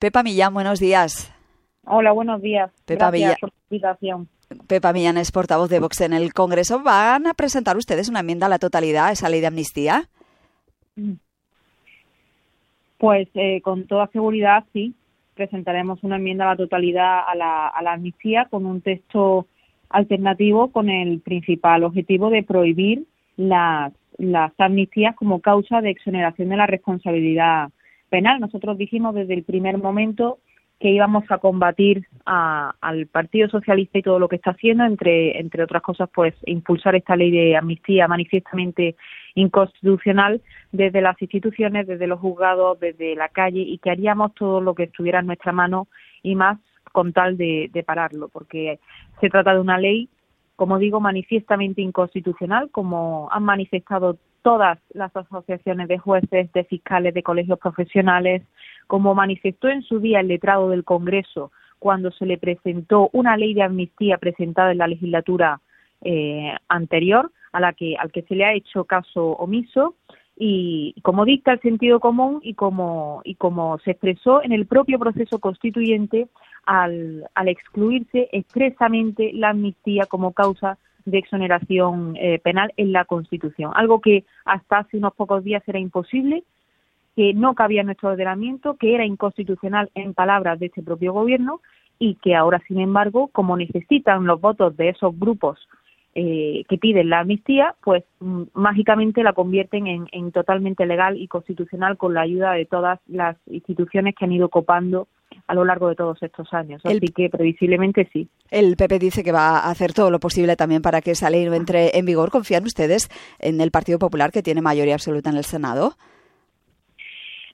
Pepa Millán, buenos días. Hola, buenos días. Pepa Gracias por la invitación. Pepa Millán es portavoz de Vox en el Congreso. ¿Van a presentar ustedes una enmienda a la totalidad a esa ley de amnistía? Pues eh, con toda seguridad sí, presentaremos una enmienda a la totalidad a la, a la amnistía con un texto alternativo con el principal objetivo de prohibir las, las amnistías como causa de exoneración de la responsabilidad penal. Nosotros dijimos desde el primer momento que íbamos a combatir a, al Partido Socialista y todo lo que está haciendo, entre, entre otras cosas, pues impulsar esta ley de amnistía manifiestamente inconstitucional desde las instituciones, desde los juzgados, desde la calle y que haríamos todo lo que estuviera en nuestra mano y más con tal de, pararlo, porque se trata de una ley, como digo, manifiestamente inconstitucional, como han manifestado todas las asociaciones de jueces, de fiscales, de colegios profesionales, como manifestó en su día el letrado del Congreso cuando se le presentó una ley de amnistía presentada en la legislatura eh, anterior, a la que al que se le ha hecho caso omiso y como dicta el sentido común y como y como se expresó en el propio proceso constituyente al, al excluirse expresamente la amnistía como causa de exoneración eh, penal en la Constitución, algo que hasta hace unos pocos días era imposible, que no cabía en nuestro ordenamiento, que era inconstitucional en palabras de este propio Gobierno y que ahora, sin embargo, como necesitan los votos de esos grupos eh, que piden la amnistía, pues mm, mágicamente la convierten en, en, totalmente legal y constitucional con la ayuda de todas las instituciones que han ido copando a lo largo de todos estos años. Así que previsiblemente sí. El PP dice que va a hacer todo lo posible también para que esa ley no entre en vigor. ¿Confían ustedes en el Partido Popular que tiene mayoría absoluta en el Senado?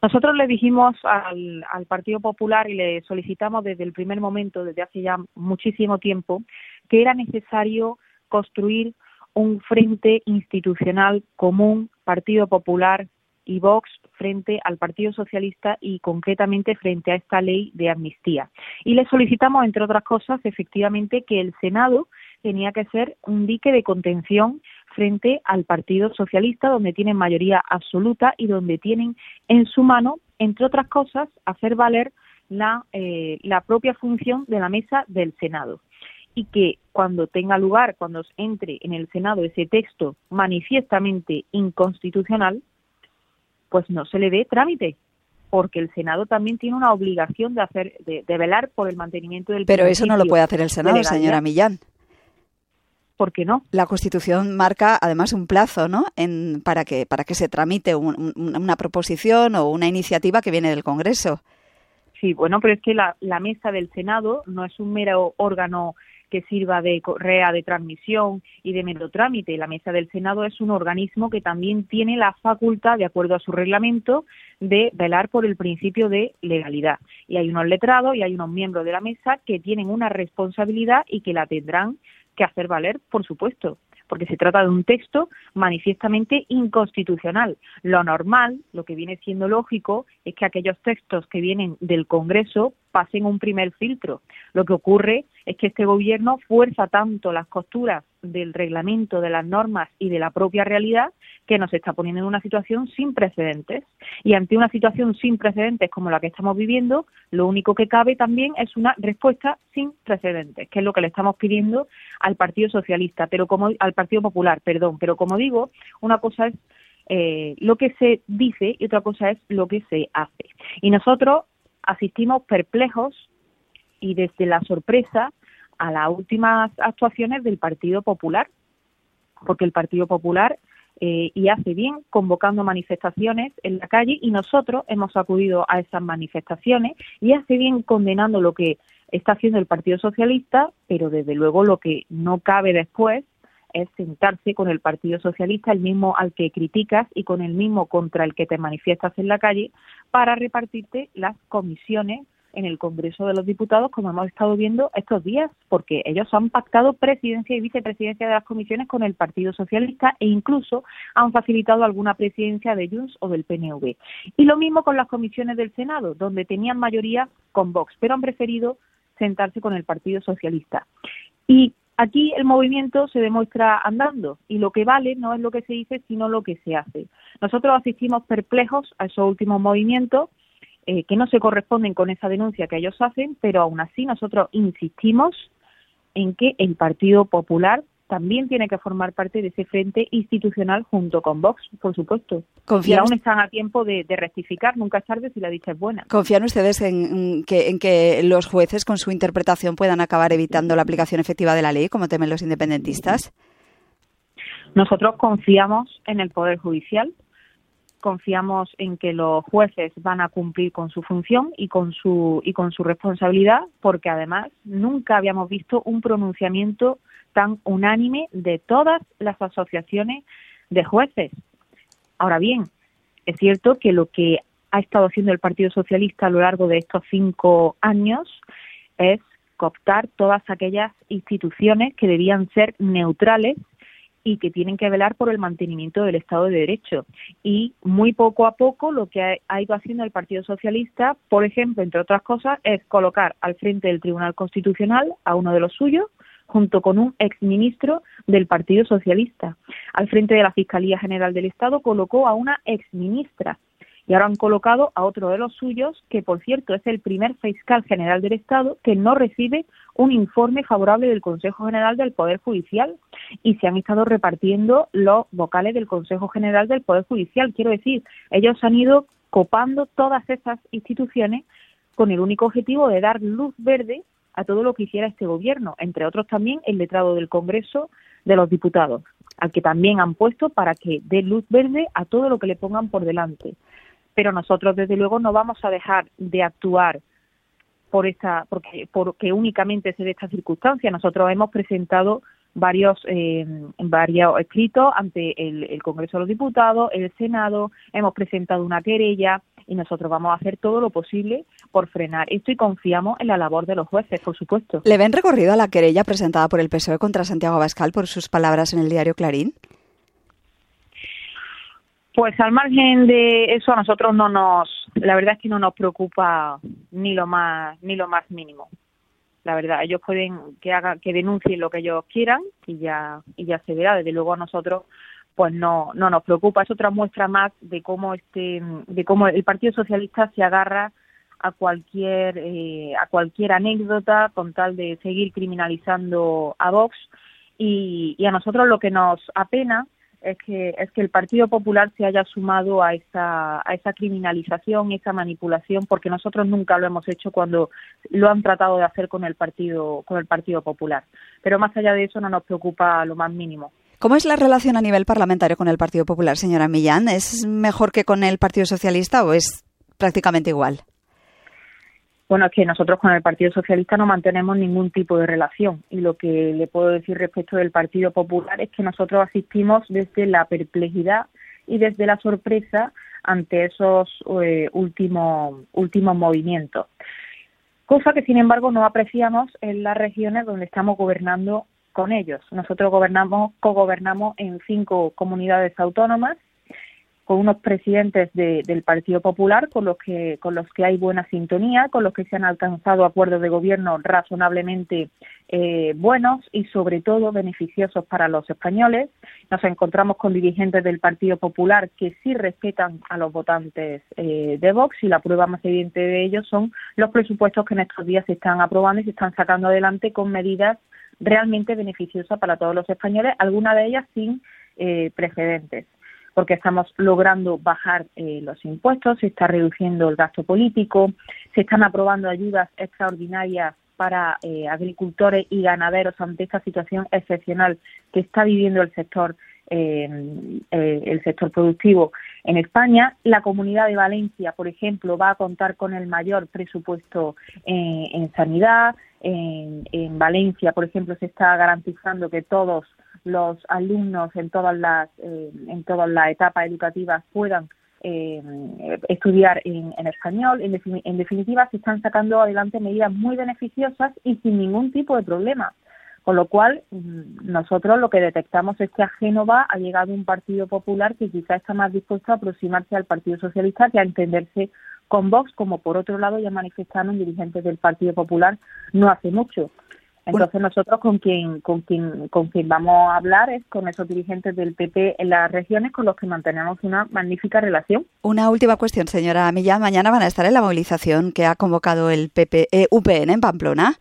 Nosotros le dijimos al, al, Partido Popular y le solicitamos desde el primer momento, desde hace ya muchísimo tiempo, que era necesario construir un frente institucional común, Partido Popular y Vox, frente al Partido Socialista y concretamente frente a esta ley de amnistía. Y le solicitamos, entre otras cosas, efectivamente que el Senado tenía que ser un dique de contención frente al Partido Socialista, donde tienen mayoría absoluta y donde tienen en su mano, entre otras cosas, hacer valer la, eh, la propia función de la mesa del Senado y que cuando tenga lugar, cuando entre en el Senado ese texto manifiestamente inconstitucional, pues no se le dé trámite, porque el Senado también tiene una obligación de hacer, de, de velar por el mantenimiento del. Pero eso no lo puede hacer el Senado, señora Millán. ¿Por qué no? La Constitución marca además un plazo, ¿no? En, para que para que se tramite un, un, una proposición o una iniciativa que viene del Congreso. Sí, bueno, pero es que la, la mesa del Senado no es un mero órgano que sirva de correa de transmisión y de trámite. La mesa del Senado es un organismo que también tiene la facultad, de acuerdo a su reglamento, de velar por el principio de legalidad. Y hay unos letrados y hay unos miembros de la mesa que tienen una responsabilidad y que la tendrán que hacer valer, por supuesto porque se trata de un texto manifiestamente inconstitucional. Lo normal, lo que viene siendo lógico, es que aquellos textos que vienen del Congreso pasen un primer filtro. Lo que ocurre es que este gobierno fuerza tanto las costuras del reglamento, de las normas y de la propia realidad que nos está poniendo en una situación sin precedentes. Y ante una situación sin precedentes como la que estamos viviendo, lo único que cabe también es una respuesta sin precedentes, que es lo que le estamos pidiendo al Partido Socialista, pero como al Partido Popular, perdón. Pero como digo, una cosa es eh, lo que se dice y otra cosa es lo que se hace. Y nosotros asistimos perplejos y desde la sorpresa a las últimas actuaciones del Partido Popular, porque el Partido Popular eh, y hace bien convocando manifestaciones en la calle y nosotros hemos acudido a esas manifestaciones y hace bien condenando lo que está haciendo el Partido Socialista, pero desde luego lo que no cabe después es sentarse con el Partido Socialista, el mismo al que criticas y con el mismo contra el que te manifiestas en la calle, para repartirte las comisiones en el Congreso de los Diputados, como hemos estado viendo estos días, porque ellos han pactado presidencia y vicepresidencia de las comisiones con el Partido Socialista e incluso han facilitado alguna presidencia de Junts o del PNV. Y lo mismo con las comisiones del Senado, donde tenían mayoría con Vox, pero han preferido sentarse con el Partido Socialista. Y aquí el movimiento se demuestra andando y lo que vale no es lo que se dice, sino lo que se hace. Nosotros asistimos perplejos a esos últimos movimientos eh, que no se corresponden con esa denuncia que ellos hacen, pero aún así nosotros insistimos en que el Partido Popular también tiene que formar parte de ese frente institucional junto con Vox, por supuesto. y aún están a tiempo de, rectificar, nunca es tarde si la dicha es buena. ¿Confían ustedes en que, en que los jueces con su interpretación puedan acabar evitando la aplicación efectiva de la ley, como temen los independentistas? Nosotros confiamos en el Poder Judicial, confiamos en que los jueces van a cumplir con su función y con su y con su responsabilidad, porque además nunca habíamos visto un pronunciamiento tan unánime de todas las asociaciones de jueces. Ahora bien, es cierto que lo que ha estado haciendo el Partido Socialista a lo largo de estos cinco años es cooptar todas aquellas instituciones que debían ser neutrales y que tienen que velar por el mantenimiento del Estado de Derecho. Y muy poco a poco lo que ha ido haciendo el Partido Socialista, por ejemplo, entre otras cosas, es colocar al frente del Tribunal Constitucional a uno de los suyos, junto con un exministro del Partido Socialista. Al frente de la Fiscalía General del Estado colocó a una exministra y ahora han colocado a otro de los suyos, que por cierto es el primer fiscal general del Estado que no recibe un informe favorable del Consejo General del Poder Judicial y se han estado repartiendo los vocales del Consejo General del Poder Judicial. Quiero decir, ellos han ido copando todas esas instituciones con el único objetivo de dar luz verde a todo lo que hiciera este gobierno, entre otros también el letrado del Congreso de los Diputados, al que también han puesto para que dé luz verde a todo lo que le pongan por delante pero nosotros desde luego no vamos a dejar de actuar por esta porque porque únicamente se dé esta circunstancia nosotros hemos presentado varios eh, varios escritos ante el, el, Congreso de los Diputados el Senado hemos presentado una querella y nosotros vamos a hacer todo lo posible por frenar esto y confiamos en la labor de los jueces, por supuesto. ¿Le ven recorrido a la querella presentada por el PSOE contra Santiago Abascal por sus palabras en el diario Clarín? Pues al margen de eso a nosotros no nos, la verdad es que no nos preocupa ni lo más ni lo más mínimo. La verdad, ellos pueden que hagan que denuncien lo que ellos quieran y ya y ya se verá. Desde luego a nosotros pues no no nos preocupa. Es otra muestra más de cómo este de cómo el Partido Socialista se agarra a cualquier eh, a cualquier anécdota con tal de seguir criminalizando a Vox y, y a nosotros lo que nos apena es que es que el Partido Popular se haya sumado a esa a esa criminalización, esa manipulación, porque nosotros nunca lo hemos hecho cuando lo han tratado de hacer con el Partido con el Partido Popular. Pero más allá de eso no nos preocupa lo más mínimo. ¿Cómo es la relación a nivel parlamentario con el Partido Popular, señora Millán? ¿Es mejor que con el Partido Socialista o es prácticamente igual? Bueno, es que nosotros con el Partido Socialista no mantenemos ningún tipo de relación y lo que le puedo decir respecto del Partido Popular es que nosotros asistimos desde la perplejidad y desde la sorpresa ante esos eh, últimos últimos movimientos. Cosa que, sin embargo, no apreciamos en las regiones donde estamos gobernando con ellos. Nosotros gobernamos, cogobernamos en cinco comunidades autónomas con unos presidentes del Partido Popular con los que con los que hay buena sintonía, con los que se han alcanzado acuerdos de gobierno razonablemente eh, buenos y sobre todo beneficiosos para los españoles. Nos encontramos con dirigentes del Partido Popular que sí respetan a los votantes eh, de Vox y la prueba más evidente de ellos son los presupuestos que en estos días se están aprobando y se están sacando adelante con medidas realmente beneficiosas para todos los españoles, algunas de ellas sin eh, precedentes porque estamos logrando bajar eh, los impuestos, se está reduciendo el gasto político, se están aprobando ayudas extraordinarias para eh, agricultores y ganaderos ante esta situación excepcional que está viviendo el sector eh, el sector productivo en España. La Comunidad de Valencia, por ejemplo, va a contar con el mayor presupuesto en sanidad. En Valencia, por ejemplo, se está garantizando que todos los alumnos en todas las eh, en todas las etapas educativas puedan eh, estudiar en, español. En, en, definitiva, se están sacando adelante medidas muy beneficiosas y sin ningún tipo de problema. Con lo cual, mm, nosotros lo que detectamos es que a Génova ha llegado un Partido Popular que quizá está más dispuesto a aproximarse al Partido Socialista que a entenderse con Vox, como por otro lado ya manifestaron dirigentes del Partido Popular no hace mucho. Entonces nosotros con quien, con quien, con quien vamos a hablar es con esos dirigentes del PP en las regiones con los que mantenemos una magnífica relación. Una última cuestión, señora Millán. Mañana van a estar en la movilización que ha convocado el PP, eh, UPN en Pamplona.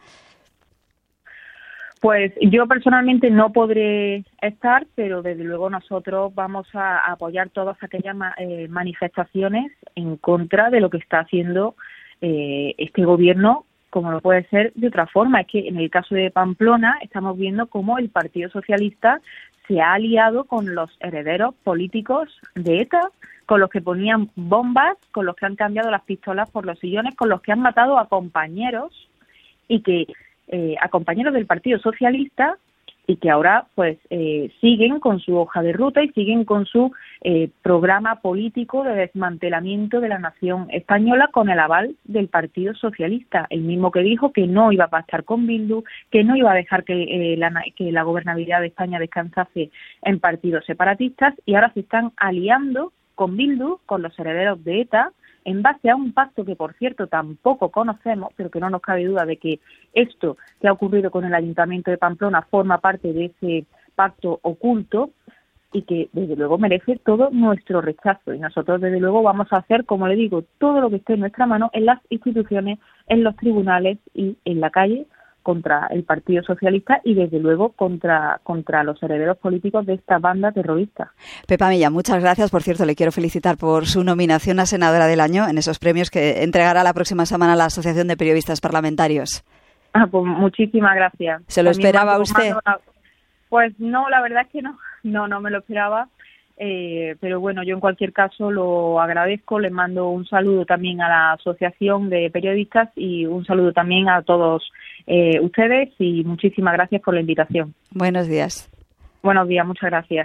Pues yo personalmente no podré estar, pero desde luego nosotros vamos a apoyar todas aquellas eh, manifestaciones en contra de lo que está haciendo eh, este gobierno como no puede ser de otra forma. Es que en el caso de Pamplona estamos viendo cómo el Partido Socialista se ha aliado con los herederos políticos de ETA, con los que ponían bombas, con los que han cambiado las pistolas por los sillones, con los que han matado a compañeros y que eh, a compañeros del Partido Socialista y que ahora pues eh, siguen con su hoja de ruta y siguen con su eh, programa político de desmantelamiento de la nación española con el aval del Partido Socialista, el mismo que dijo que no iba a pactar con Bildu, que no iba a dejar que, eh, la, que la gobernabilidad de España descansase en partidos separatistas y ahora se están aliando con Bildu, con los herederos de ETA, en base a un pacto que, por cierto, tampoco conocemos, pero que no nos cabe duda de que esto que ha ocurrido con el Ayuntamiento de Pamplona forma parte de ese pacto oculto y que, desde luego, merece todo nuestro rechazo. Y nosotros, desde luego, vamos a hacer, como le digo, todo lo que esté en nuestra mano en las instituciones, en los tribunales y en la calle contra el Partido Socialista y desde luego contra, contra los herederos políticos de esta banda terrorista. Pepa Milla, muchas gracias. Por cierto, le quiero felicitar por su nominación a senadora del año en esos premios que entregará la próxima semana la Asociación de Periodistas Parlamentarios. Ah, pues muchísimas gracias. ¿Se lo esperaba usted? Pues no, la verdad es que no, no, no me lo esperaba. Eh, pero bueno, yo en cualquier caso lo agradezco, le mando un saludo también a la Asociación de Periodistas y un saludo también a todos eh, ustedes y muchísimas gracias por la invitación. Buenos días. Buenos días, muchas gracias.